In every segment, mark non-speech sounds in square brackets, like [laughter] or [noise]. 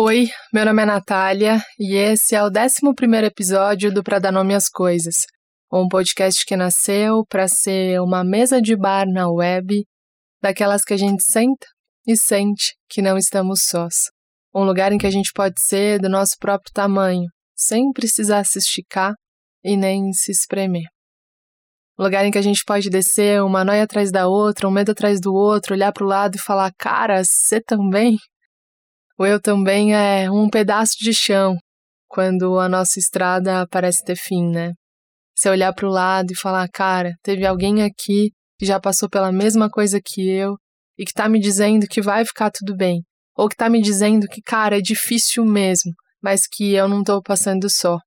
Oi, meu nome é Natália e esse é o 11 episódio do Pra Dar Nome às Coisas, um podcast que nasceu para ser uma mesa de bar na web, daquelas que a gente senta e sente que não estamos sós. Um lugar em que a gente pode ser do nosso próprio tamanho, sem precisar se esticar e nem se espremer. Um lugar em que a gente pode descer uma noia atrás da outra, um medo atrás do outro, olhar para o lado e falar: Cara, você também? O eu também é um pedaço de chão quando a nossa estrada parece ter fim, né? Você olhar para o lado e falar, cara, teve alguém aqui que já passou pela mesma coisa que eu e que tá me dizendo que vai ficar tudo bem. Ou que tá me dizendo que, cara, é difícil mesmo, mas que eu não tô passando só.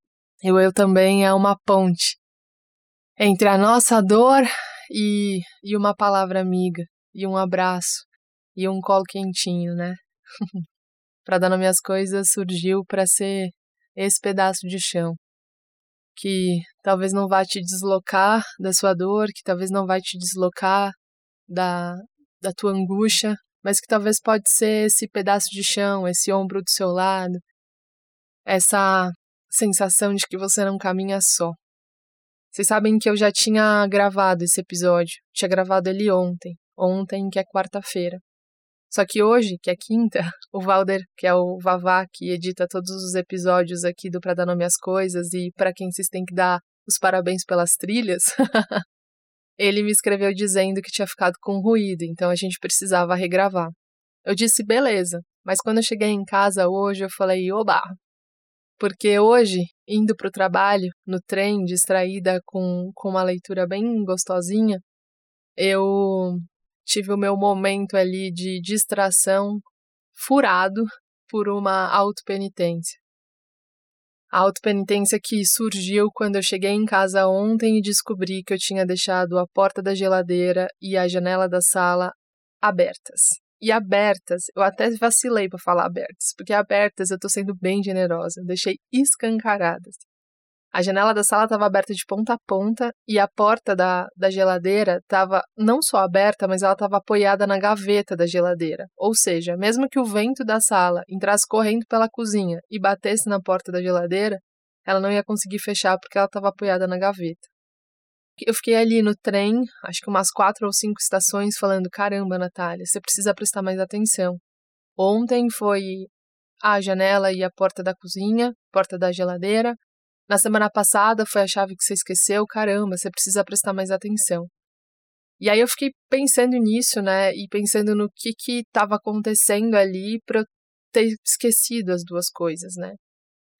E o eu também é uma ponte entre a nossa dor e, e uma palavra amiga, e um abraço, e um colo quentinho, né? [laughs] para dar nome às coisas surgiu para ser esse pedaço de chão que talvez não vá te deslocar da sua dor, que talvez não vai te deslocar da, da tua angústia, mas que talvez pode ser esse pedaço de chão, esse ombro do seu lado, essa sensação de que você não caminha só. Vocês sabem que eu já tinha gravado esse episódio, tinha gravado ele ontem, ontem que é quarta-feira. Só que hoje, que é quinta, [laughs] o Valder, que é o Vavá, que edita todos os episódios aqui do Pra Dar Nome às Coisas, e para quem vocês têm que dar os parabéns pelas trilhas, [laughs] ele me escreveu dizendo que tinha ficado com ruído, então a gente precisava regravar. Eu disse, beleza, mas quando eu cheguei em casa hoje, eu falei, oba! Porque hoje, indo para o trabalho, no trem, distraída com, com uma leitura bem gostosinha, eu tive o meu momento ali de distração furado por uma autopenitência. A autopenitência que surgiu quando eu cheguei em casa ontem e descobri que eu tinha deixado a porta da geladeira e a janela da sala abertas. E abertas, eu até vacilei para falar abertas, porque abertas eu tô sendo bem generosa, deixei escancaradas. A janela da sala estava aberta de ponta a ponta e a porta da, da geladeira estava não só aberta, mas ela estava apoiada na gaveta da geladeira. Ou seja, mesmo que o vento da sala entrasse correndo pela cozinha e batesse na porta da geladeira, ela não ia conseguir fechar porque ela estava apoiada na gaveta. Eu fiquei ali no trem, acho que umas quatro ou cinco estações, falando: caramba, Natália, você precisa prestar mais atenção. Ontem foi a janela e a porta da cozinha, porta da geladeira. Na semana passada foi a chave que você esqueceu, caramba, você precisa prestar mais atenção. E aí eu fiquei pensando nisso, né? E pensando no que que estava acontecendo ali para eu ter esquecido as duas coisas, né?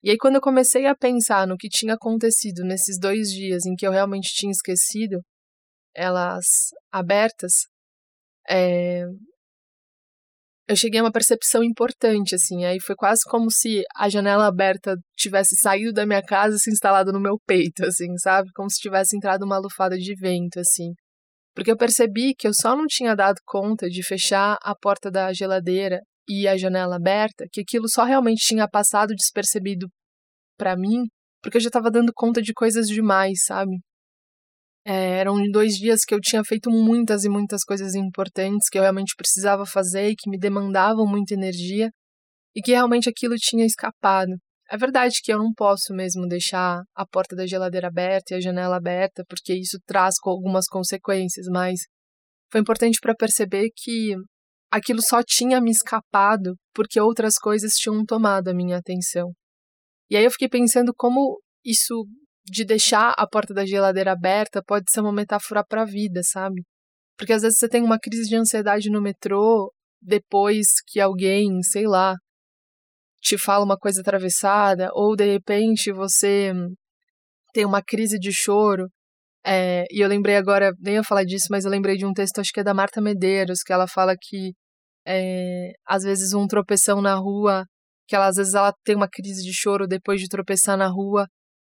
E aí quando eu comecei a pensar no que tinha acontecido nesses dois dias em que eu realmente tinha esquecido elas abertas, é, eu cheguei a uma percepção importante, assim. Aí foi quase como se a janela aberta tivesse saído da minha casa e se instalado no meu peito, assim, sabe? Como se tivesse entrado uma lufada de vento, assim. Porque eu percebi que eu só não tinha dado conta de fechar a porta da geladeira e a janela aberta, que aquilo só realmente tinha passado despercebido para mim, porque eu já estava dando conta de coisas demais, sabe? É, eram dois dias que eu tinha feito muitas e muitas coisas importantes que eu realmente precisava fazer e que me demandavam muita energia e que realmente aquilo tinha escapado. É verdade que eu não posso mesmo deixar a porta da geladeira aberta e a janela aberta, porque isso traz algumas consequências, mas foi importante para perceber que aquilo só tinha me escapado porque outras coisas tinham tomado a minha atenção. E aí eu fiquei pensando como isso de deixar a porta da geladeira aberta pode ser uma metáfora para a vida, sabe? Porque às vezes você tem uma crise de ansiedade no metrô depois que alguém, sei lá, te fala uma coisa atravessada, ou de repente você tem uma crise de choro. É, e eu lembrei agora, nem ia falar disso, mas eu lembrei de um texto, acho que é da Marta Medeiros, que ela fala que é, às vezes um tropeção na rua, que ela às vezes ela tem uma crise de choro depois de tropeçar na rua,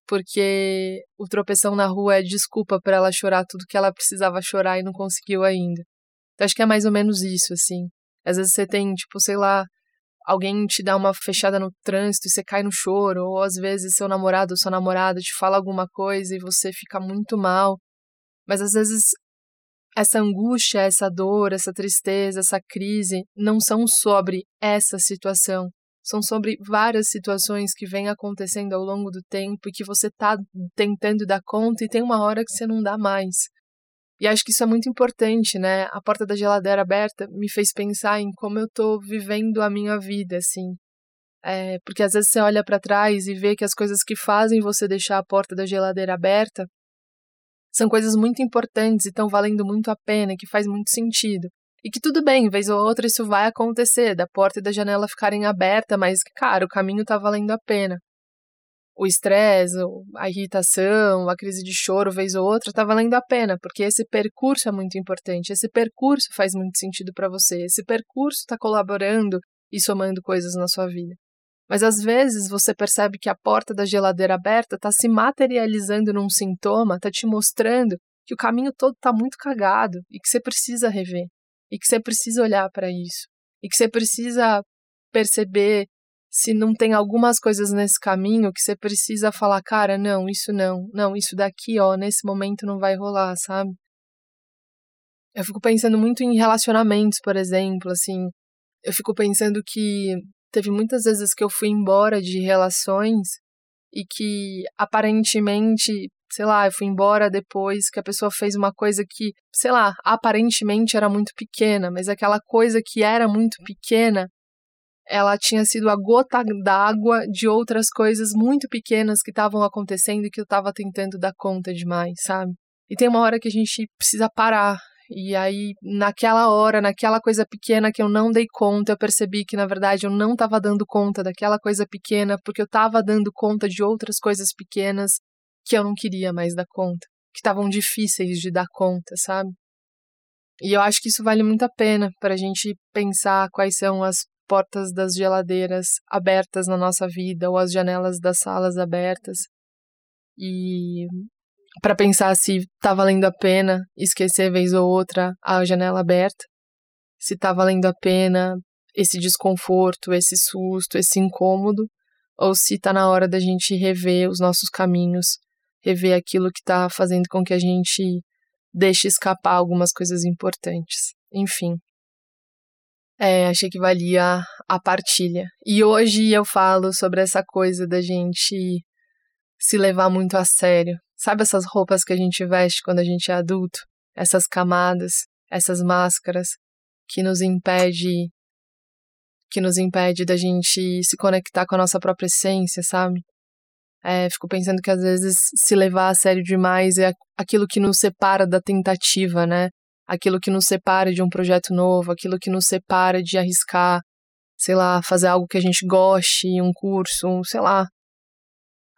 porque o tropeção na rua é desculpa para ela chorar tudo que ela precisava chorar e não conseguiu ainda. Então acho que é mais ou menos isso, assim. Às vezes você tem, tipo, sei lá, alguém te dá uma fechada no trânsito e você cai no choro, ou às vezes seu namorado ou sua namorada te fala alguma coisa e você fica muito mal. Mas às vezes essa angústia, essa dor, essa tristeza, essa crise não são sobre essa situação, são sobre várias situações que vêm acontecendo ao longo do tempo e que você está tentando dar conta e tem uma hora que você não dá mais. E acho que isso é muito importante, né? A porta da geladeira aberta me fez pensar em como eu estou vivendo a minha vida, assim. É, porque às vezes você olha para trás e vê que as coisas que fazem você deixar a porta da geladeira aberta são coisas muito importantes e estão valendo muito a pena, que faz muito sentido. E que tudo bem, vez ou outra isso vai acontecer, da porta e da janela ficarem abertas, mas, cara, o caminho tá valendo a pena. O estresse, a irritação, a crise de choro, vez ou outra, tá valendo a pena, porque esse percurso é muito importante, esse percurso faz muito sentido para você, esse percurso está colaborando e somando coisas na sua vida. Mas às vezes você percebe que a porta da geladeira aberta está se materializando num sintoma, está te mostrando que o caminho todo está muito cagado e que você precisa rever e que você precisa olhar para isso e que você precisa perceber se não tem algumas coisas nesse caminho que você precisa falar, cara, não, isso não, não, isso daqui, ó, nesse momento não vai rolar, sabe? Eu fico pensando muito em relacionamentos, por exemplo, assim, eu fico pensando que teve muitas vezes que eu fui embora de relações e que aparentemente sei lá, eu fui embora depois que a pessoa fez uma coisa que, sei lá, aparentemente era muito pequena, mas aquela coisa que era muito pequena, ela tinha sido a gota d'água de outras coisas muito pequenas que estavam acontecendo e que eu estava tentando dar conta demais, sabe? E tem uma hora que a gente precisa parar. E aí, naquela hora, naquela coisa pequena que eu não dei conta, eu percebi que na verdade eu não estava dando conta daquela coisa pequena, porque eu estava dando conta de outras coisas pequenas que eu não queria mais dar conta, que estavam difíceis de dar conta, sabe? E eu acho que isso vale muito a pena para a gente pensar quais são as portas das geladeiras abertas na nossa vida ou as janelas das salas abertas. E para pensar se tá valendo a pena esquecer vez ou outra a janela aberta, se tá valendo a pena esse desconforto, esse susto, esse incômodo, ou se tá na hora da gente rever os nossos caminhos rever aquilo que está fazendo com que a gente deixe escapar algumas coisas importantes. Enfim. É, achei que valia a partilha. E hoje eu falo sobre essa coisa da gente se levar muito a sério. Sabe essas roupas que a gente veste quando a gente é adulto? Essas camadas, essas máscaras que nos impede que nos impede da gente se conectar com a nossa própria essência, sabe? É, fico pensando que às vezes se levar a sério demais é aquilo que nos separa da tentativa, né? Aquilo que nos separa de um projeto novo, aquilo que nos separa de arriscar, sei lá, fazer algo que a gente goste, um curso, um, sei lá.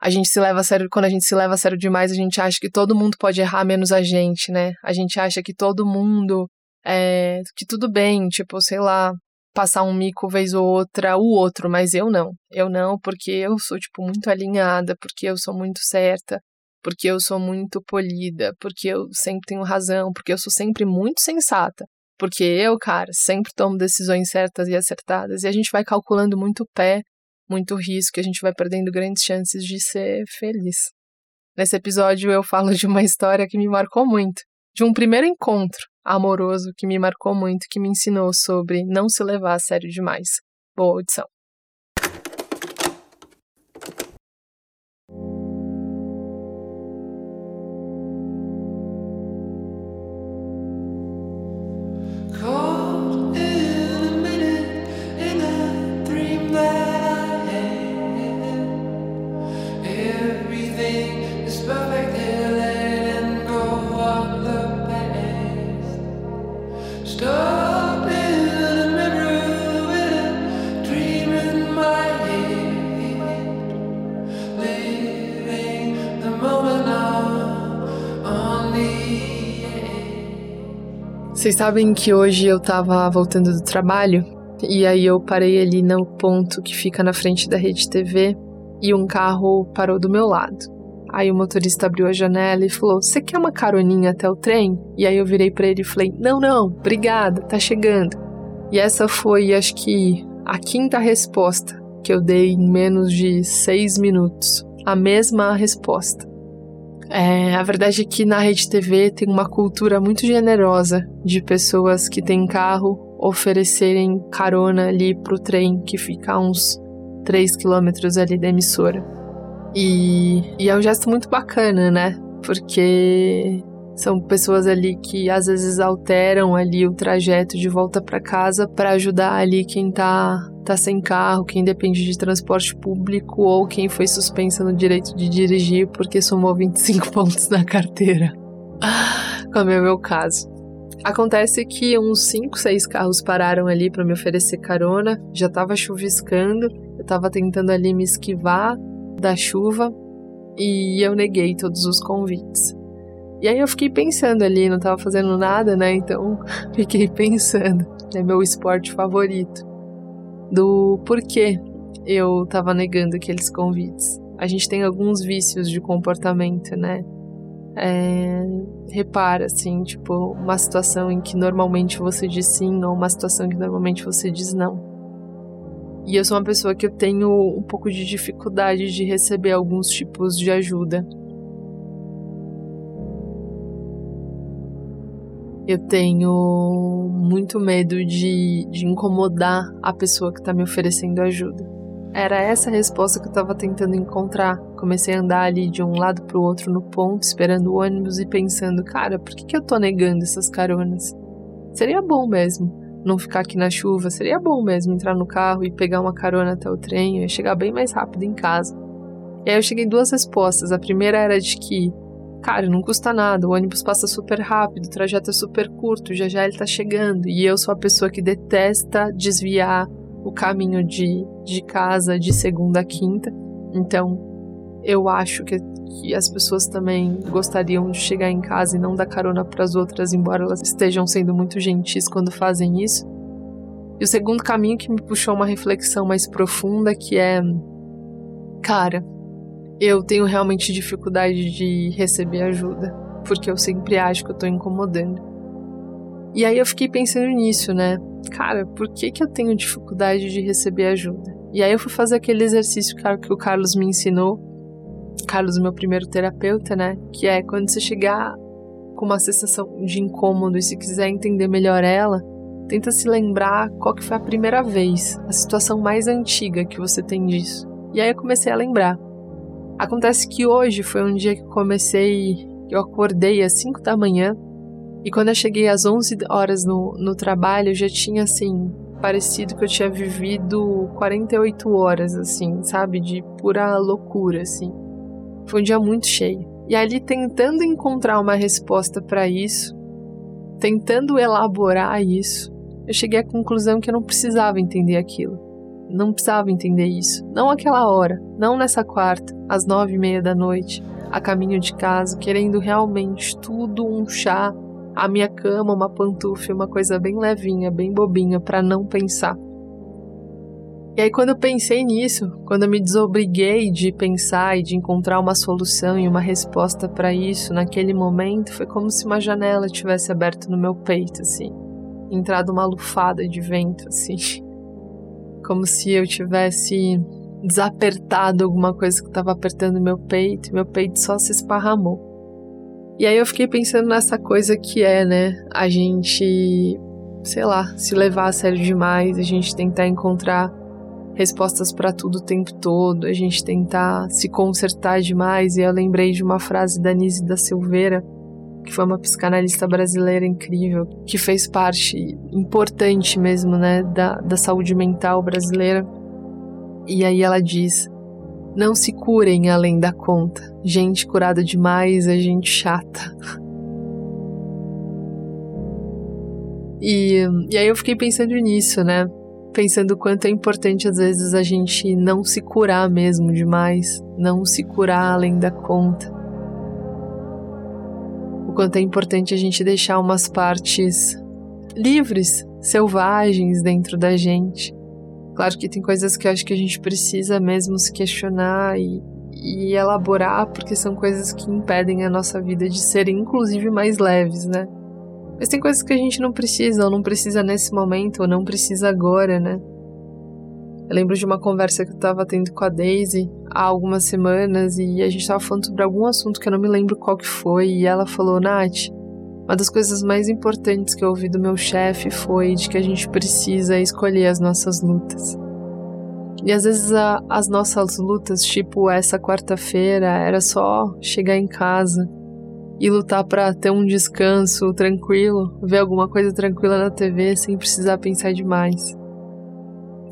A gente se leva a sério, quando a gente se leva a sério demais, a gente acha que todo mundo pode errar menos a gente, né? A gente acha que todo mundo, é, que tudo bem, tipo, sei lá, passar um mico vez ou outra o outro, mas eu não. Eu não, porque eu sou, tipo, muito alinhada, porque eu sou muito certa, porque eu sou muito polida, porque eu sempre tenho razão, porque eu sou sempre muito sensata. Porque eu, cara, sempre tomo decisões certas e acertadas. E a gente vai calculando muito pé, muito risco, e a gente vai perdendo grandes chances de ser feliz. Nesse episódio eu falo de uma história que me marcou muito. De um primeiro encontro amoroso que me marcou muito, que me ensinou sobre não se levar a sério demais. Boa audição. Vocês sabem que hoje eu tava voltando do trabalho e aí eu parei ali no ponto que fica na frente da rede TV e um carro parou do meu lado. Aí o motorista abriu a janela e falou: Você quer uma caroninha até o trem? E aí eu virei para ele e falei: Não, não, obrigada, tá chegando. E essa foi, acho que, a quinta resposta que eu dei em menos de seis minutos. A mesma resposta. É, a verdade é que na Rede TV tem uma cultura muito generosa de pessoas que têm carro oferecerem carona ali pro trem que fica a uns 3 quilômetros ali da emissora. E, e é um gesto muito bacana, né? Porque são pessoas ali que às vezes alteram ali o trajeto de volta para casa para ajudar ali quem tá tá sem carro, quem depende de transporte público ou quem foi suspensa no direito de dirigir porque somou 25 [laughs] pontos na carteira. Como é o meu caso. Acontece que uns 5, 6 carros pararam ali para me oferecer carona, já tava chuviscando, eu tava tentando ali me esquivar da chuva e eu neguei todos os convites. E aí eu fiquei pensando ali, não tava fazendo nada, né? Então [laughs] fiquei pensando, é meu esporte favorito, do porquê eu tava negando aqueles convites. A gente tem alguns vícios de comportamento, né? É, repara, assim, tipo, uma situação em que normalmente você diz sim ou uma situação em que normalmente você diz não. E eu sou uma pessoa que eu tenho um pouco de dificuldade de receber alguns tipos de ajuda. Eu tenho muito medo de, de incomodar a pessoa que está me oferecendo ajuda. Era essa a resposta que eu estava tentando encontrar. Comecei a andar ali de um lado para o outro no ponto, esperando o ônibus e pensando: cara, por que, que eu tô negando essas caronas? Seria bom mesmo não ficar aqui na chuva, seria bom mesmo entrar no carro e pegar uma carona até o trem, e chegar bem mais rápido em casa. E aí eu cheguei duas respostas. A primeira era de que Cara, não custa nada, o ônibus passa super rápido, o trajeto é super curto, já já ele tá chegando. E eu sou a pessoa que detesta desviar o caminho de, de casa de segunda a quinta. Então, eu acho que, que as pessoas também gostariam de chegar em casa e não dar carona para as outras, embora elas estejam sendo muito gentis quando fazem isso. E o segundo caminho que me puxou uma reflexão mais profunda, que é, cara, eu tenho realmente dificuldade de receber ajuda, porque eu sempre acho que eu tô incomodando. E aí eu fiquei pensando nisso, né? Cara, por que que eu tenho dificuldade de receber ajuda? E aí eu fui fazer aquele exercício que o Carlos me ensinou, Carlos, meu primeiro terapeuta, né? Que é quando você chegar com uma sensação de incômodo e se quiser entender melhor ela, tenta se lembrar qual que foi a primeira vez, a situação mais antiga que você tem disso. E aí eu comecei a lembrar. Acontece que hoje foi um dia que comecei, eu acordei às 5 da manhã e quando eu cheguei às 11 horas no, no trabalho, eu já tinha assim, parecido que eu tinha vivido 48 horas, assim, sabe? De pura loucura, assim. Foi um dia muito cheio. E ali tentando encontrar uma resposta para isso, tentando elaborar isso, eu cheguei à conclusão que eu não precisava entender aquilo não precisava entender isso. Não aquela hora, não nessa quarta, às nove e meia da noite, a caminho de casa, querendo realmente tudo um chá, a minha cama, uma pantufa, uma coisa bem levinha, bem bobinha, para não pensar. E aí, quando eu pensei nisso, quando eu me desobriguei de pensar e de encontrar uma solução e uma resposta para isso naquele momento, foi como se uma janela tivesse aberto no meu peito, assim, entrado uma lufada de vento, assim. Como se eu tivesse desapertado alguma coisa que estava apertando meu peito, meu peito só se esparramou. E aí eu fiquei pensando nessa coisa que é, né, a gente, sei lá, se levar a sério demais, a gente tentar encontrar respostas para tudo o tempo todo, a gente tentar se consertar demais. E eu lembrei de uma frase da Nise da Silveira, que foi uma psicanalista brasileira incrível, que fez parte importante mesmo, né, da, da saúde mental brasileira. E aí ela diz: não se curem além da conta. Gente curada demais é gente chata. E, e aí eu fiquei pensando nisso, né? Pensando o quanto é importante às vezes a gente não se curar mesmo demais, não se curar além da conta quanto é importante a gente deixar umas partes livres, selvagens dentro da gente. Claro que tem coisas que eu acho que a gente precisa mesmo se questionar e, e elaborar, porque são coisas que impedem a nossa vida de ser, inclusive, mais leves, né? Mas tem coisas que a gente não precisa, ou não precisa nesse momento, ou não precisa agora, né? Eu lembro de uma conversa que eu tava tendo com a Daisy há algumas semanas e a gente tava falando sobre algum assunto que eu não me lembro qual que foi e ela falou, Nath, uma das coisas mais importantes que eu ouvi do meu chefe foi de que a gente precisa escolher as nossas lutas. E às vezes a, as nossas lutas, tipo essa quarta-feira, era só chegar em casa e lutar para ter um descanso tranquilo, ver alguma coisa tranquila na TV sem precisar pensar demais.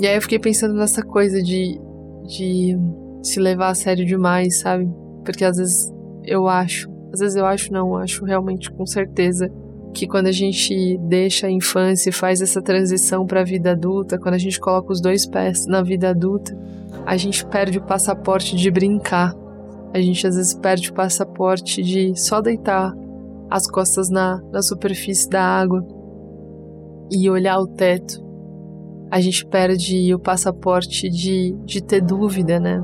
E aí eu fiquei pensando nessa coisa de, de se levar a sério demais, sabe? Porque às vezes eu acho, às vezes eu acho não, acho realmente com certeza que quando a gente deixa a infância e faz essa transição para a vida adulta, quando a gente coloca os dois pés na vida adulta, a gente perde o passaporte de brincar. A gente às vezes perde o passaporte de só deitar as costas na, na superfície da água e olhar o teto. A gente perde o passaporte de, de ter dúvida, né?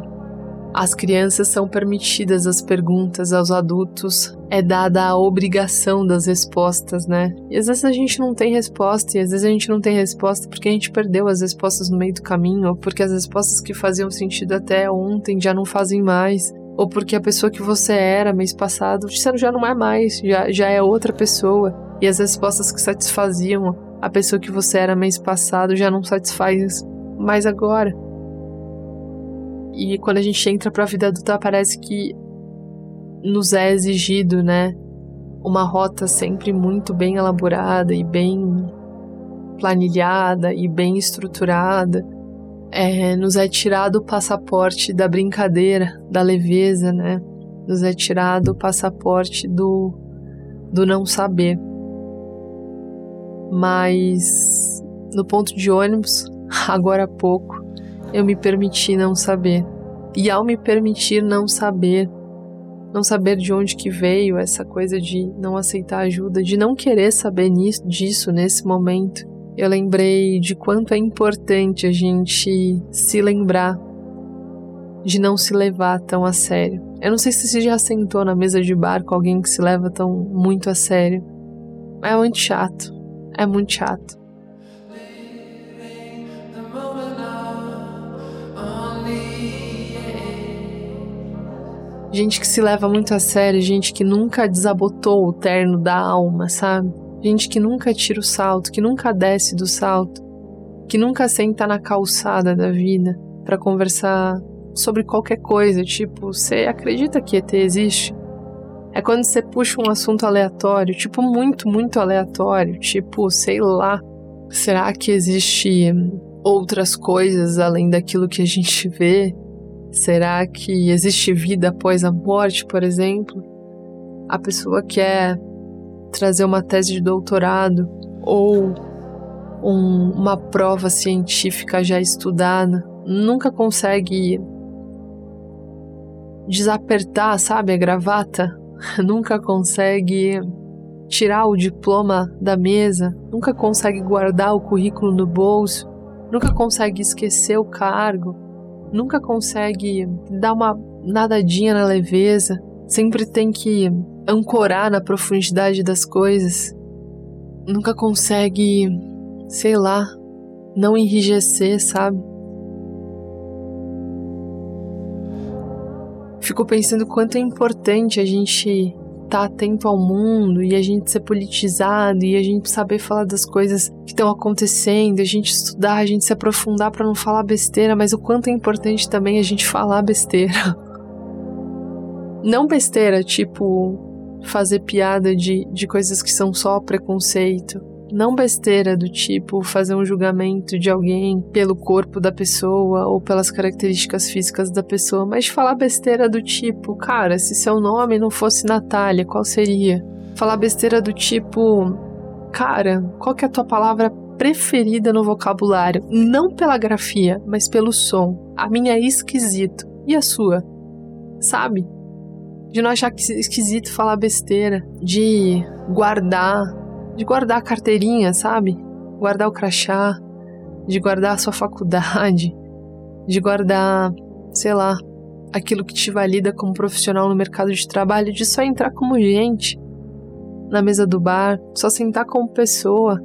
As crianças são permitidas as perguntas, aos adultos é dada a obrigação das respostas, né? E às vezes a gente não tem resposta, e às vezes a gente não tem resposta porque a gente perdeu as respostas no meio do caminho, ou porque as respostas que faziam sentido até ontem já não fazem mais, ou porque a pessoa que você era mês passado já não é mais, já, já é outra pessoa, e as respostas que satisfaziam a pessoa que você era mês passado já não satisfaz mais agora. E quando a gente entra para a vida adulta, parece que nos é exigido, né? Uma rota sempre muito bem elaborada e bem planilhada e bem estruturada. É, nos é tirado o passaporte da brincadeira, da leveza, né? Nos é tirado o passaporte do, do não saber. Mas no ponto de ônibus, [laughs] agora há pouco, eu me permiti não saber. E ao me permitir não saber, não saber de onde que veio essa coisa de não aceitar ajuda, de não querer saber nisso, disso nesse momento, eu lembrei de quanto é importante a gente se lembrar de não se levar tão a sério. Eu não sei se você já sentou na mesa de bar com alguém que se leva tão muito a sério. É muito chato. É muito chato. Gente que se leva muito a sério, gente que nunca desabotou o terno da alma, sabe? Gente que nunca tira o salto, que nunca desce do salto, que nunca senta na calçada da vida para conversar sobre qualquer coisa, tipo, você acredita que ET existe? É quando você puxa um assunto aleatório, tipo, muito, muito aleatório, tipo, sei lá, será que existe outras coisas além daquilo que a gente vê? Será que existe vida após a morte, por exemplo? A pessoa quer trazer uma tese de doutorado ou um, uma prova científica já estudada, nunca consegue desapertar, sabe, a gravata, [laughs] nunca consegue tirar o diploma da mesa, nunca consegue guardar o currículo no bolso, nunca consegue esquecer o cargo nunca consegue dar uma nadadinha na leveza, sempre tem que ancorar na profundidade das coisas, nunca consegue, sei lá, não enrijecer, sabe? Fico pensando quanto é importante a gente estar tá atento ao mundo e a gente ser politizado e a gente saber falar das coisas que estão acontecendo, a gente estudar, a gente se aprofundar para não falar besteira, mas o quanto é importante também a gente falar besteira. [laughs] Não besteira, tipo fazer piada de, de coisas que são só preconceito, não besteira do tipo fazer um julgamento de alguém pelo corpo da pessoa ou pelas características físicas da pessoa, mas falar besteira do tipo, cara, se seu nome não fosse Natália, qual seria? Falar besteira do tipo, cara, qual que é a tua palavra preferida no vocabulário? Não pela grafia, mas pelo som. A minha é esquisito. E a sua? Sabe? De não achar que esquisito falar besteira, de guardar de guardar a carteirinha, sabe? Guardar o crachá, de guardar a sua faculdade, de guardar, sei lá, aquilo que te valida como profissional no mercado de trabalho, de só entrar como gente na mesa do bar, só sentar como pessoa,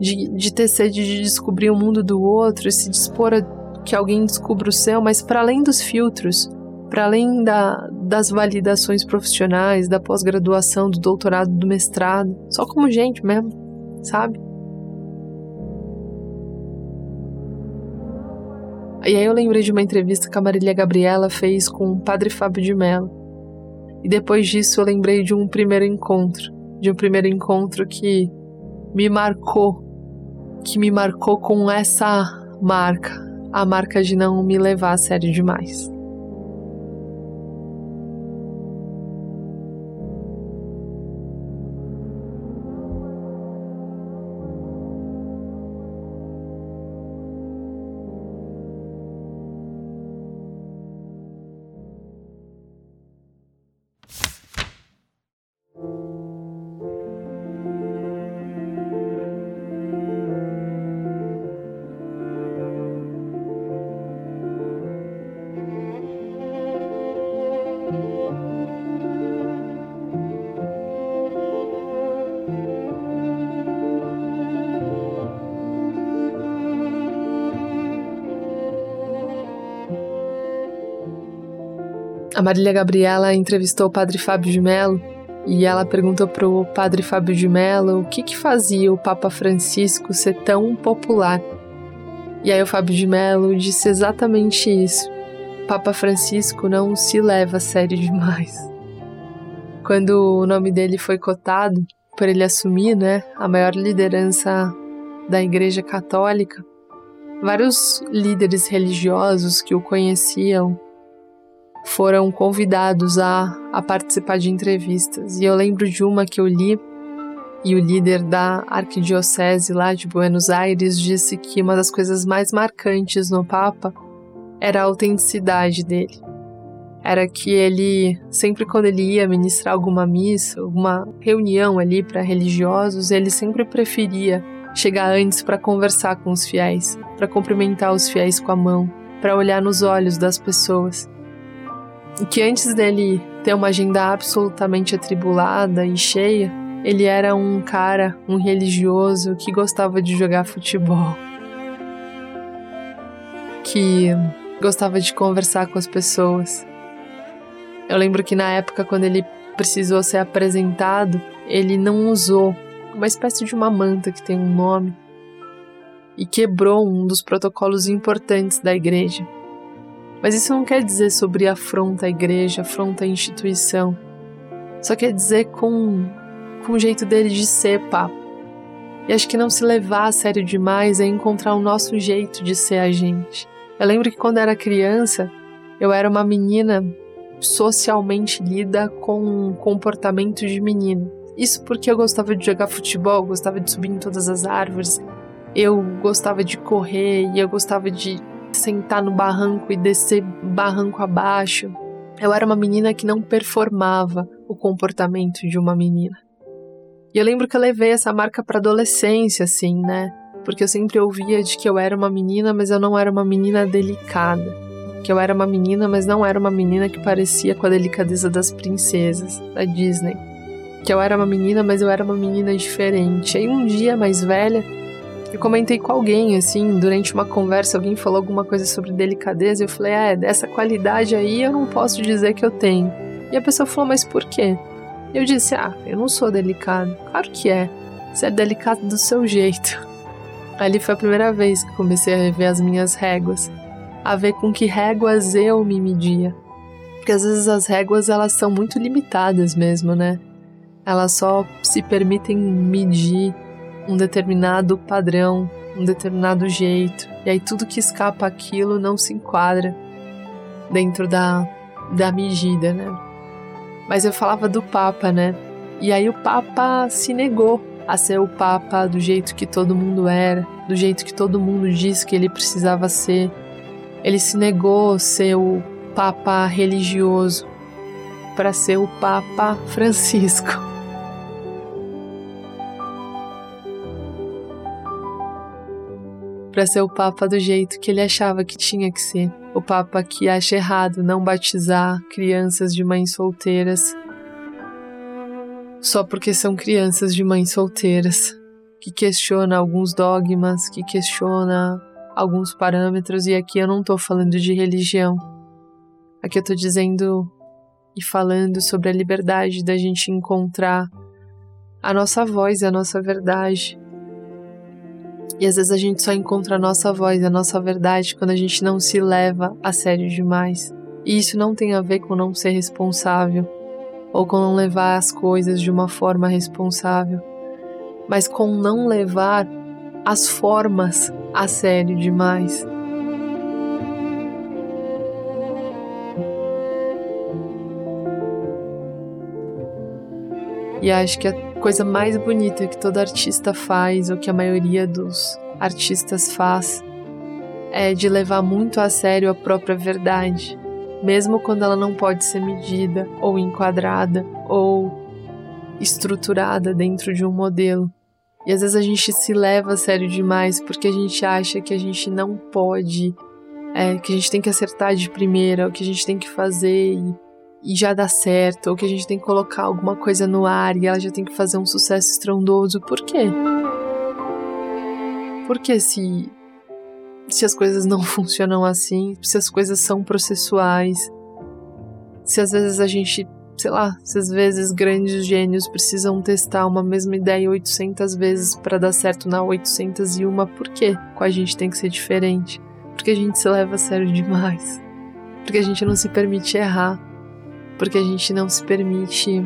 de, de ter sede de descobrir o mundo do outro se dispor a que alguém descubra o seu, mas para além dos filtros, para além da, das validações profissionais, da pós-graduação, do doutorado, do mestrado, só como gente mesmo, sabe? E aí eu lembrei de uma entrevista que a Marília Gabriela fez com o Padre Fábio de Mello. E depois disso eu lembrei de um primeiro encontro, de um primeiro encontro que me marcou, que me marcou com essa marca, a marca de não me levar a sério demais. A Marília Gabriela entrevistou o padre Fábio de Mello e ela perguntou para o padre Fábio de Mello o que, que fazia o Papa Francisco ser tão popular. E aí o Fábio de Mello disse exatamente isso. Papa Francisco não se leva a sério demais. Quando o nome dele foi cotado, por ele assumir né, a maior liderança da Igreja Católica, vários líderes religiosos que o conheciam foram convidados a, a participar de entrevistas. E eu lembro de uma que eu li e o líder da arquidiocese lá de Buenos Aires disse que uma das coisas mais marcantes no Papa era a autenticidade dele. Era que ele, sempre quando ele ia ministrar alguma missa, alguma reunião ali para religiosos, ele sempre preferia chegar antes para conversar com os fiéis, para cumprimentar os fiéis com a mão, para olhar nos olhos das pessoas que antes dele ter uma agenda absolutamente atribulada e cheia, ele era um cara, um religioso que gostava de jogar futebol, que gostava de conversar com as pessoas. Eu lembro que na época, quando ele precisou ser apresentado, ele não usou uma espécie de uma manta que tem um nome e quebrou um dos protocolos importantes da igreja. Mas isso não quer dizer sobre afronta à igreja, afronta à instituição. Só quer dizer com, com o jeito dele de ser papo. E acho que não se levar a sério demais é encontrar o nosso jeito de ser a gente. Eu lembro que quando era criança, eu era uma menina socialmente lida com comportamento de menino. Isso porque eu gostava de jogar futebol, gostava de subir em todas as árvores, eu gostava de correr e eu gostava de sentar no barranco e descer barranco abaixo. Eu era uma menina que não performava o comportamento de uma menina. E eu lembro que eu levei essa marca para adolescência, assim, né? Porque eu sempre ouvia de que eu era uma menina, mas eu não era uma menina delicada. Que eu era uma menina, mas não era uma menina que parecia com a delicadeza das princesas da Disney. Que eu era uma menina, mas eu era uma menina diferente. Aí um dia mais velha, eu comentei com alguém, assim, durante uma conversa, alguém falou alguma coisa sobre delicadeza, e eu falei, ah, é dessa qualidade aí eu não posso dizer que eu tenho. E a pessoa falou, mas por quê? Eu disse, ah, eu não sou delicado. Claro que é. Você é delicado do seu jeito. [laughs] Ali foi a primeira vez que comecei a rever as minhas réguas, a ver com que réguas eu me media. Porque às vezes as réguas elas são muito limitadas mesmo, né? Elas só se permitem medir um determinado padrão, um determinado jeito, e aí tudo que escapa aquilo não se enquadra dentro da, da medida, né? Mas eu falava do Papa, né? E aí o Papa se negou a ser o Papa do jeito que todo mundo era, do jeito que todo mundo disse que ele precisava ser. Ele se negou a ser o Papa religioso para ser o Papa [laughs] Francisco. Para ser o Papa do jeito que ele achava que tinha que ser. O Papa que acha errado não batizar crianças de mães solteiras só porque são crianças de mães solteiras, que questiona alguns dogmas, que questiona alguns parâmetros, e aqui eu não estou falando de religião. Aqui eu estou dizendo e falando sobre a liberdade da gente encontrar a nossa voz a nossa verdade E às vezes a gente só encontra a nossa voz, a nossa verdade, quando a gente não se leva a sério demais. E isso não tem a ver com não ser responsável ou com não levar as coisas de uma forma responsável, mas com não levar as formas a sério demais. E acho que a coisa mais bonita que todo artista faz, ou que a maioria dos artistas faz, é de levar muito a sério a própria verdade, mesmo quando ela não pode ser medida, ou enquadrada, ou estruturada dentro de um modelo. E às vezes a gente se leva a sério demais porque a gente acha que a gente não pode, é, que a gente tem que acertar de primeira, o que a gente tem que fazer e, e já dá certo, ou que a gente tem que colocar alguma coisa no ar e ela já tem que fazer um sucesso estrondoso. Por quê? Porque se, se as coisas não [laughs] funcionam assim, se as coisas são processuais, se às vezes a gente sei lá, se às vezes grandes gênios precisam testar uma mesma ideia 800 vezes para dar certo na 801, por quê? Com a gente tem que ser diferente? Porque a gente se leva a sério demais. Porque a gente não se permite errar. Porque a gente não se permite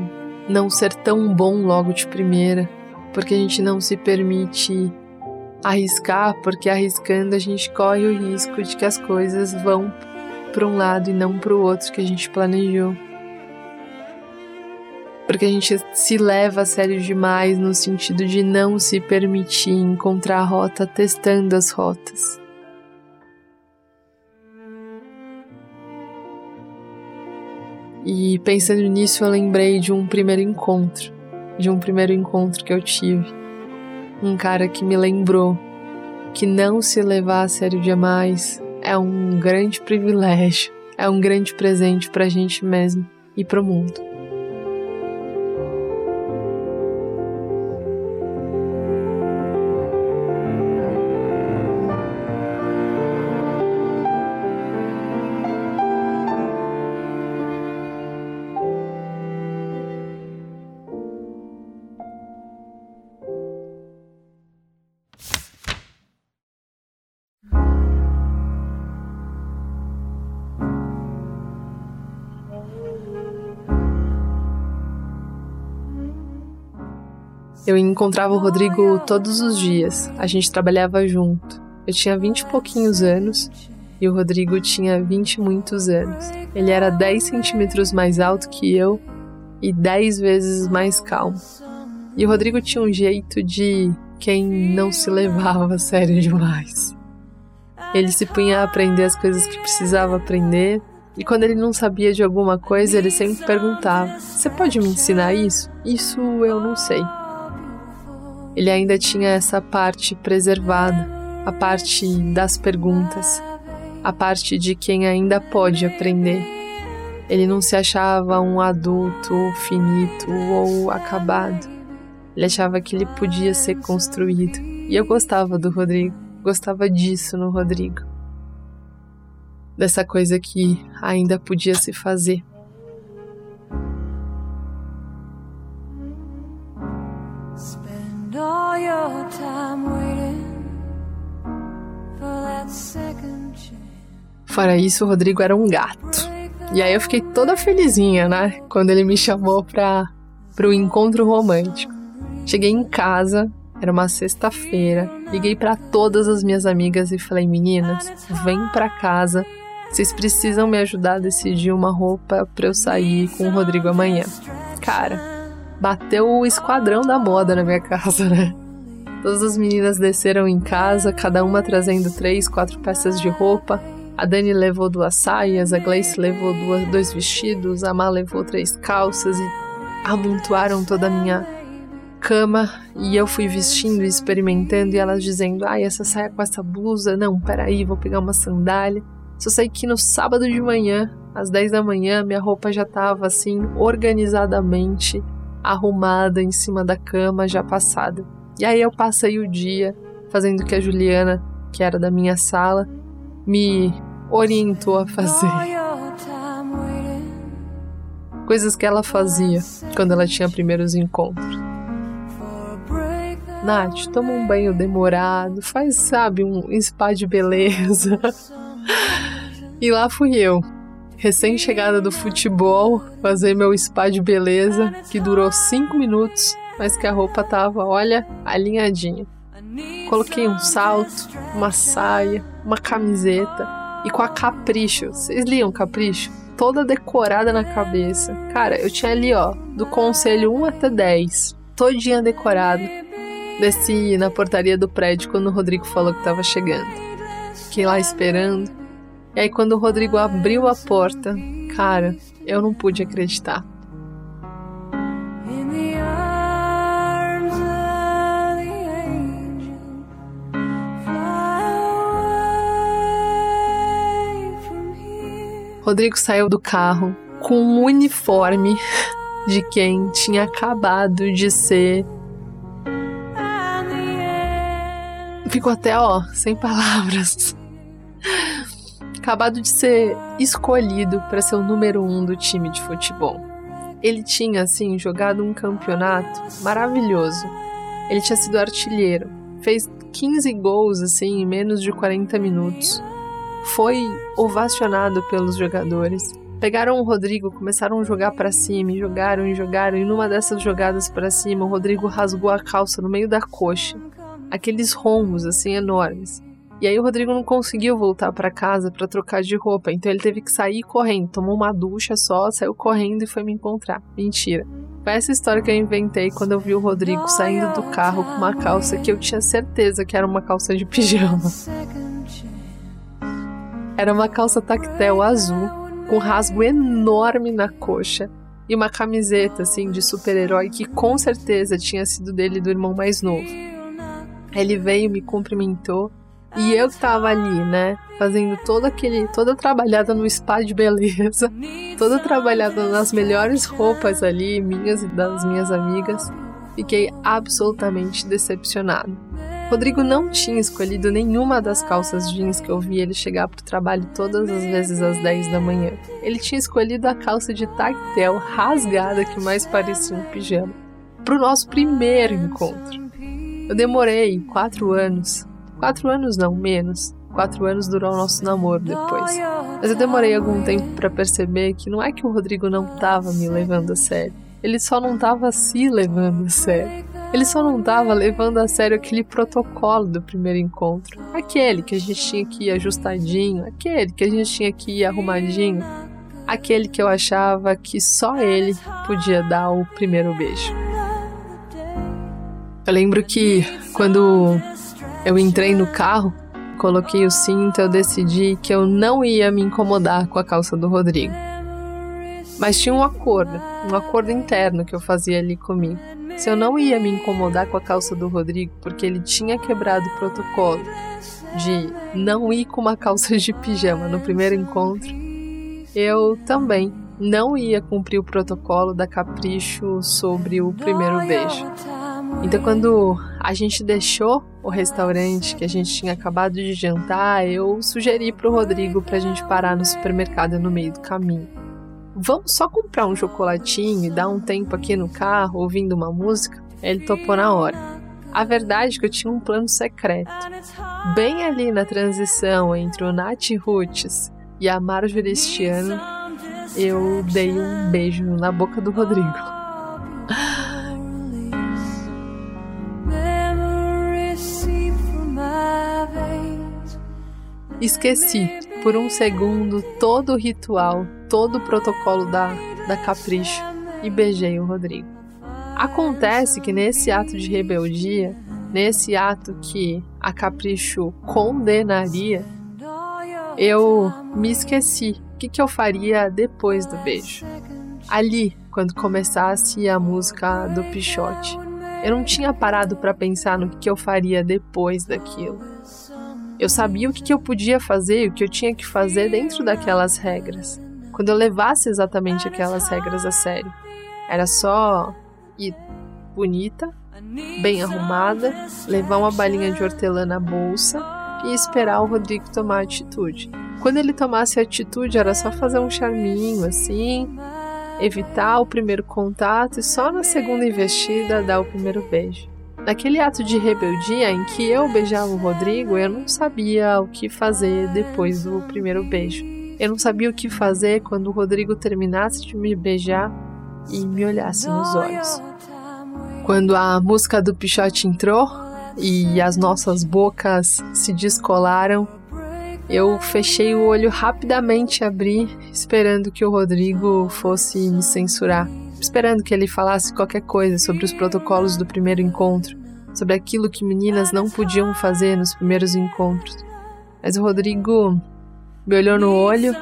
não ser tão bom logo de primeira. Porque a gente não se permite arriscar, porque arriscando a gente corre o risco de que as coisas vão para um lado e não para o outro que a gente planejou porque a gente se leva a sério demais no sentido de não se permitir encontrar a rota testando as rotas. E pensando nisso, eu lembrei de um primeiro encontro, de um primeiro encontro que eu tive. Um cara que me lembrou que não se levar a sério demais é um grande privilégio, é um grande presente para a gente mesmo e para o mundo. Eu encontrava o Rodrigo todos os dias, a gente trabalhava junto. Eu tinha vinte e pouquinhos anos e o Rodrigo tinha vinte e muitos anos. Ele era 10 centímetros mais alto que eu e 10 vezes mais calmo. E o Rodrigo tinha um jeito de quem não se levava a sério demais. Ele se punha a aprender as coisas que precisava aprender, e quando ele não sabia de alguma coisa, ele sempre perguntava: Você pode me ensinar isso? Isso eu não sei ele ainda tinha essa parte preservada, a parte das perguntas, a parte de quem ainda pode aprender. Ele não se achava um adulto finito ou acabado. Ele achava que ele podia ser construído. E eu gostava do Rodrigo, gostava disso no Rodrigo. Dessa coisa que ainda podia se fazer. Fora isso, o Rodrigo era um gato. E aí eu fiquei toda felizinha, né? Quando ele me chamou para o encontro romântico. Cheguei em casa, era uma sexta-feira. Liguei para todas as minhas amigas e falei: "Meninas, vem para casa. Vocês precisam me ajudar a decidir uma roupa para eu sair com o Rodrigo amanhã". Cara, bateu o esquadrão da moda na minha casa, né? Todas as meninas desceram em casa, cada uma trazendo três, quatro peças de roupa. A Dani levou duas saias, a Gleice levou duas, dois vestidos, a Má levou três calças e amontoaram toda a minha cama e eu fui vestindo e experimentando e elas dizendo: ai, essa saia com essa blusa, não, peraí, vou pegar uma sandália. Só sei que no sábado de manhã, às 10 da manhã, minha roupa já estava assim, organizadamente arrumada em cima da cama, já passada. E aí eu passei o dia fazendo o que a Juliana, que era da minha sala, me orientou a fazer. Coisas que ela fazia quando ela tinha primeiros encontros. Nath, toma um banho demorado, faz, sabe, um spa de beleza. [laughs] e lá fui eu, recém-chegada do futebol, fazer meu spa de beleza, que durou cinco minutos, mas que a roupa tava, olha, alinhadinha. Coloquei um salto, uma saia, uma camiseta e com a Capricho. Vocês liam Capricho? Toda decorada na cabeça. Cara, eu tinha ali, ó, do conselho 1 até 10, todinha decorada. Desci na portaria do prédio quando o Rodrigo falou que tava chegando. Fiquei lá esperando. E aí, quando o Rodrigo abriu a porta, cara, eu não pude acreditar. Rodrigo saiu do carro com um uniforme de quem tinha acabado de ser. Ficou até, ó, sem palavras. Acabado de ser escolhido para ser o número um do time de futebol. Ele tinha, assim, jogado um campeonato maravilhoso. Ele tinha sido artilheiro, fez 15 gols, assim, em menos de 40 minutos foi ovacionado pelos jogadores. Pegaram o Rodrigo, começaram a jogar para cima, e jogaram e jogaram, e numa dessas jogadas para cima, o Rodrigo rasgou a calça no meio da coxa. Aqueles rombos assim enormes. E aí o Rodrigo não conseguiu voltar para casa para trocar de roupa, então ele teve que sair correndo, tomou uma ducha só, saiu correndo e foi me encontrar. Mentira. Foi essa história que eu inventei quando eu vi o Rodrigo saindo do carro com uma calça que eu tinha certeza que era uma calça de pijama. Era uma calça tactel azul, com rasgo enorme na coxa e uma camiseta assim de super-herói que com certeza tinha sido dele do irmão mais novo. Ele veio, me cumprimentou e eu que tava ali, né, fazendo todo aquele, toda trabalhada no spa de beleza, [laughs] toda trabalhada nas melhores roupas ali, minhas e das minhas amigas, fiquei absolutamente decepcionado. Rodrigo não tinha escolhido nenhuma das calças jeans que eu vi ele chegar pro trabalho todas as vezes às 10 da manhã. Ele tinha escolhido a calça de tactel rasgada que mais parecia um pijama. Pro nosso primeiro encontro. Eu demorei quatro anos. Quatro anos não, menos. Quatro anos durou o nosso namoro depois. Mas eu demorei algum tempo para perceber que não é que o Rodrigo não tava me levando a sério. Ele só não tava se levando a sério. Ele só não estava levando a sério aquele protocolo do primeiro encontro. Aquele que a gente tinha que ir ajustadinho, aquele que a gente tinha que ir arrumadinho, aquele que eu achava que só ele podia dar o primeiro beijo. Eu lembro que quando eu entrei no carro, coloquei o cinto, eu decidi que eu não ia me incomodar com a calça do Rodrigo. Mas tinha um acordo, um acordo interno que eu fazia ali comigo. Se eu não ia me incomodar com a calça do Rodrigo, porque ele tinha quebrado o protocolo de não ir com uma calça de pijama no primeiro encontro, eu também não ia cumprir o protocolo da capricho sobre o primeiro beijo. Então, quando a gente deixou o restaurante que a gente tinha acabado de jantar, eu sugeri para o Rodrigo para a gente parar no supermercado no meio do caminho vamos só comprar um chocolatinho e dar um tempo aqui no carro ouvindo uma música? Ele topou na hora. A verdade é que eu tinha um plano secreto. Bem ali na transição entre o Nath Roots e a Marjorie este ano, eu dei um beijo na boca do Rodrigo. Esqueci por um segundo todo o ritual todo o protocolo da, da Capricho e beijei o Rodrigo. Acontece que nesse ato de rebeldia, nesse ato que a Capricho condenaria, eu me esqueci o que, que eu faria depois do beijo. Ali, quando começasse a música do Pichote, eu não tinha parado para pensar no que, que eu faria depois daquilo. Eu sabia o que, eu podia fazer e o que eu tinha que fazer dentro daquelas regras quando eu levasse exatamente aquelas regras a sério. Era só ir bonita, bem arrumada, levar uma balinha de hortelã na bolsa e esperar o Rodrigo tomar atitude. Quando ele tomasse atitude, era só fazer um charminho assim, evitar o primeiro contato e só na segunda investida dar o primeiro beijo. Naquele ato de rebeldia em que eu beijava o Rodrigo, eu não sabia o que fazer depois do primeiro beijo. Eu não sabia o que fazer quando o Rodrigo terminasse de me beijar e me olhasse nos olhos. Quando a música do Pichote entrou e as nossas bocas se descolaram, eu fechei o olho rapidamente, abri, esperando que o Rodrigo fosse me censurar esperando que ele falasse qualquer coisa sobre os protocolos do primeiro encontro, sobre aquilo que meninas não podiam fazer nos primeiros encontros. Mas o Rodrigo me olhou no olho,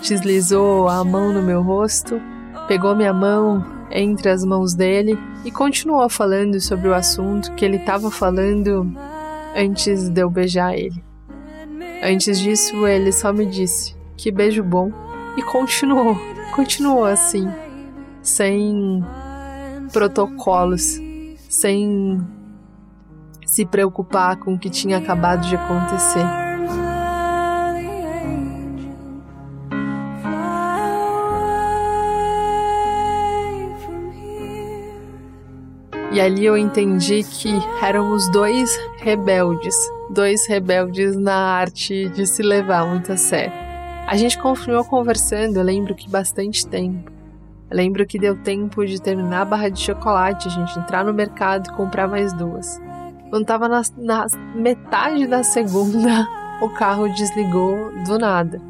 deslizou a mão no meu rosto, pegou minha mão entre as mãos dele e continuou falando sobre o assunto que ele estava falando antes de eu beijar ele. Antes disso, ele só me disse que beijo bom e continuou, continuou assim sem protocolos, sem se preocupar com o que tinha acabado de acontecer. E ali eu entendi que éramos dois rebeldes, dois rebeldes na arte de se levar muito a sério. A gente continuou conversando, eu lembro que bastante tempo. Lembro que deu tempo de terminar a barra de chocolate, a gente entrar no mercado e comprar mais duas. Quando tava na, na metade da segunda, [laughs] o carro desligou do nada.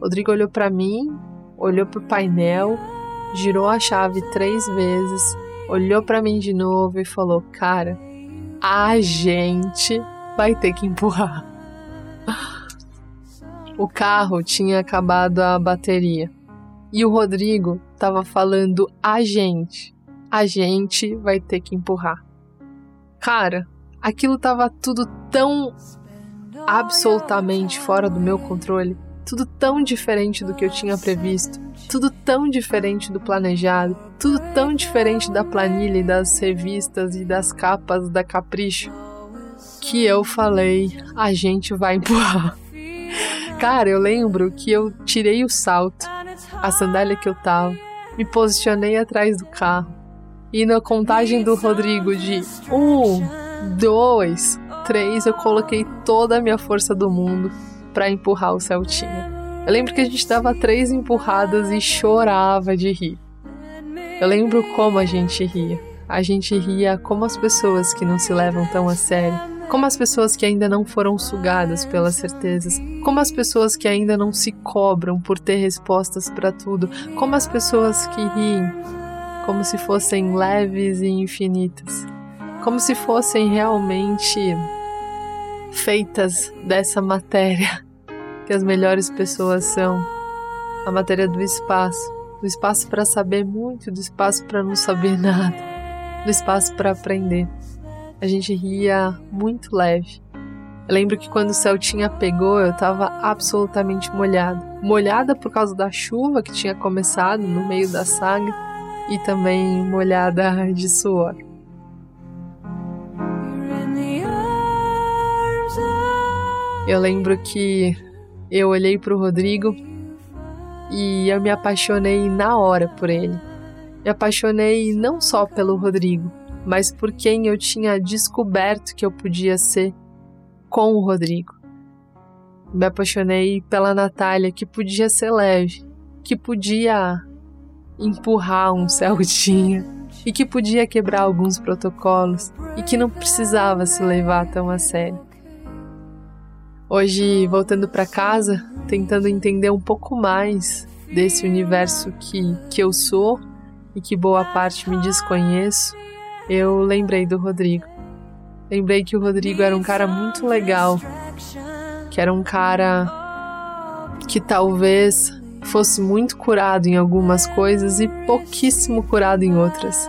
Rodrigo olhou para mim, olhou pro painel, girou a chave três vezes, olhou para mim de novo e falou: Cara, a gente vai ter que empurrar. [laughs] O carro tinha acabado a bateria. E o Rodrigo tava falando a gente. A gente vai ter que empurrar. Cara, aquilo tava tudo tão absolutamente fora do meu controle, tudo tão diferente do que eu tinha previsto, tudo tão diferente do planejado, tudo tão diferente da planilha e das revistas e das capas da Capricho, que eu falei: a gente vai empurrar. Cara, eu lembro que eu tirei o salto, a sandália que eu tava, me posicionei atrás do carro. E na contagem do Rodrigo de um, dois, três, eu coloquei toda a minha força do mundo para empurrar o Celtinha. Eu lembro que a gente dava três empurradas e chorava de rir. Eu lembro como a gente ria. A gente ria como as pessoas que não se levam tão a sério como as pessoas que ainda não foram sugadas pelas certezas, como as pessoas que ainda não se cobram por ter respostas para tudo, como as pessoas que riem, como se fossem leves e infinitas, como se fossem realmente feitas dessa matéria [laughs] que as melhores pessoas são, a matéria do espaço, do espaço para saber muito, do espaço para não saber [laughs] nada, do espaço para aprender a gente ria muito leve. Eu lembro que quando o Celtinha pegou, eu tava absolutamente molhada. Molhada por causa da chuva que tinha começado no meio da saga e também molhada de suor. Eu lembro que eu olhei para o Rodrigo e eu me apaixonei na hora por ele. Me apaixonei não só pelo Rodrigo, mas por quem eu tinha descoberto que eu podia ser com o Rodrigo. Me apaixonei pela Natália, que podia ser leve, que podia empurrar um Celtinha e que podia quebrar alguns protocolos e que não precisava se levar tão a sério. Hoje, voltando para casa, tentando entender um pouco mais desse universo que, que eu sou e que boa parte me desconheço, eu lembrei do Rodrigo. Lembrei que o Rodrigo era um cara muito legal, que era um cara que talvez fosse muito curado em algumas coisas e pouquíssimo curado em outras.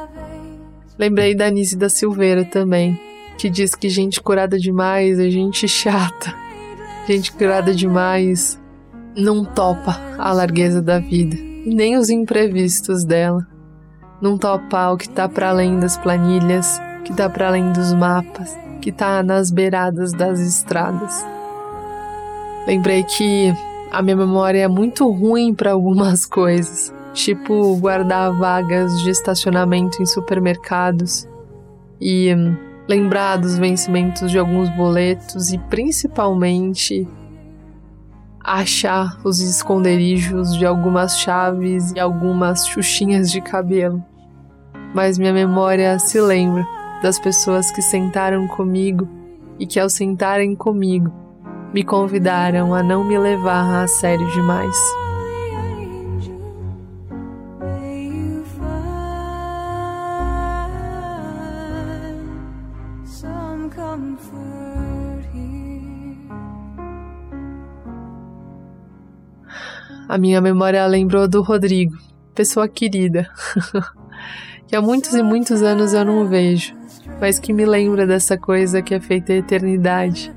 Lembrei da Nise da Silveira também, que diz que gente curada demais é gente chata. Gente curada demais não topa a largueza da vida, nem os imprevistos dela não topar o que está para além das planilhas, que está para além dos mapas, que está nas beiradas das estradas. Lembrei que a minha memória é muito ruim para algumas [laughs] coisas, tipo guardar vagas de estacionamento em supermercados e lembrar dos vencimentos de alguns boletos e principalmente achar os esconderijos de algumas chaves e algumas xuxinhas de cabelo. Mas minha memória se lembra das pessoas que sentaram comigo e que, ao sentarem comigo, me convidaram a não me levar a sério demais. A minha memória lembrou do Rodrigo, pessoa querida, [laughs] que há muitos e muitos anos eu não vejo, mas que me lembra dessa coisa que é feita a eternidade,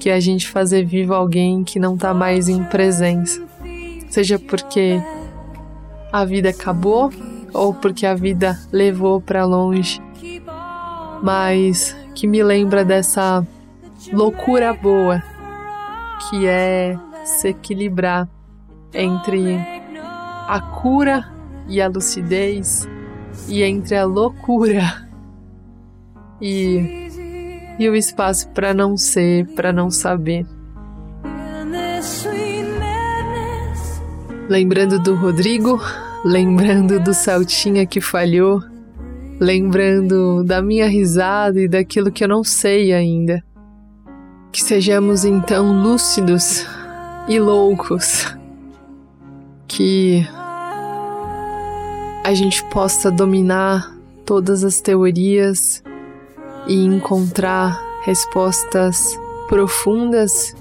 que é a gente fazer vivo alguém que não tá mais em presença, seja porque a vida acabou ou porque a vida levou para longe, mas que me lembra dessa loucura boa que é se equilibrar entre a cura e a lucidez, e entre a loucura e, e o espaço para não ser, para não saber. Lembrando do Rodrigo, lembrando do Saltinha que falhou, lembrando da minha risada e daquilo que eu não sei ainda. Que sejamos então lúcidos e loucos que a gente possa dominar todas as teorias e encontrar respostas profundas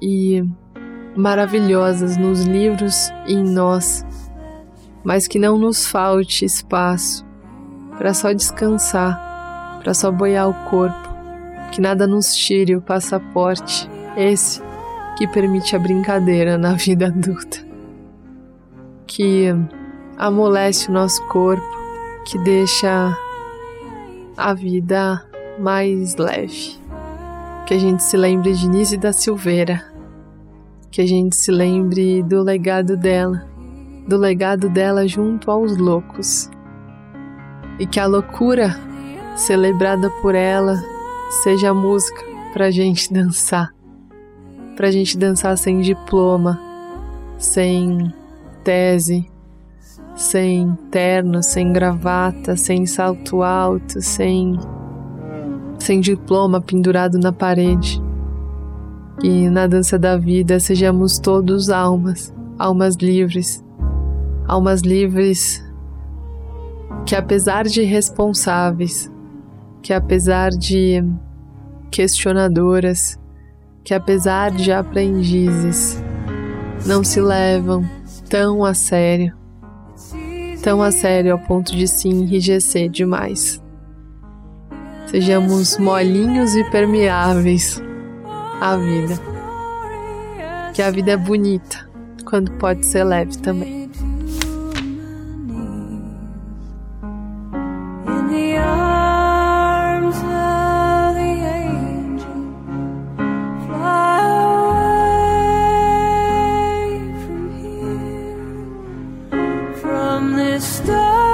e maravilhosas nos livros e em nós, mas que não nos falte espaço para só descansar, para só boiar o corpo, que nada nos tire o passaporte, esse que permite a brincadeira na vida adulta. Que amolece o nosso corpo, que deixa a vida mais leve. Que a gente se lembre de Nise da Silveira, que a gente se lembre do legado dela, do legado dela junto aos loucos. E que a loucura celebrada por ela seja a música pra gente dançar. Pra gente dançar sem diploma, sem tese, sem terno, sem gravata, sem salto alto, sem sem diploma pendurado na parede. Que na dança da vida sejamos todos almas, almas livres, almas livres que apesar de responsáveis, que apesar de questionadoras, que apesar de aprendizes, não se levam, tão a sério, tão a sério ao ponto de se enrijecer demais. Sejamos molinhos e permeáveis à vida. Que a vida é bonita quando pode ser leve também. this day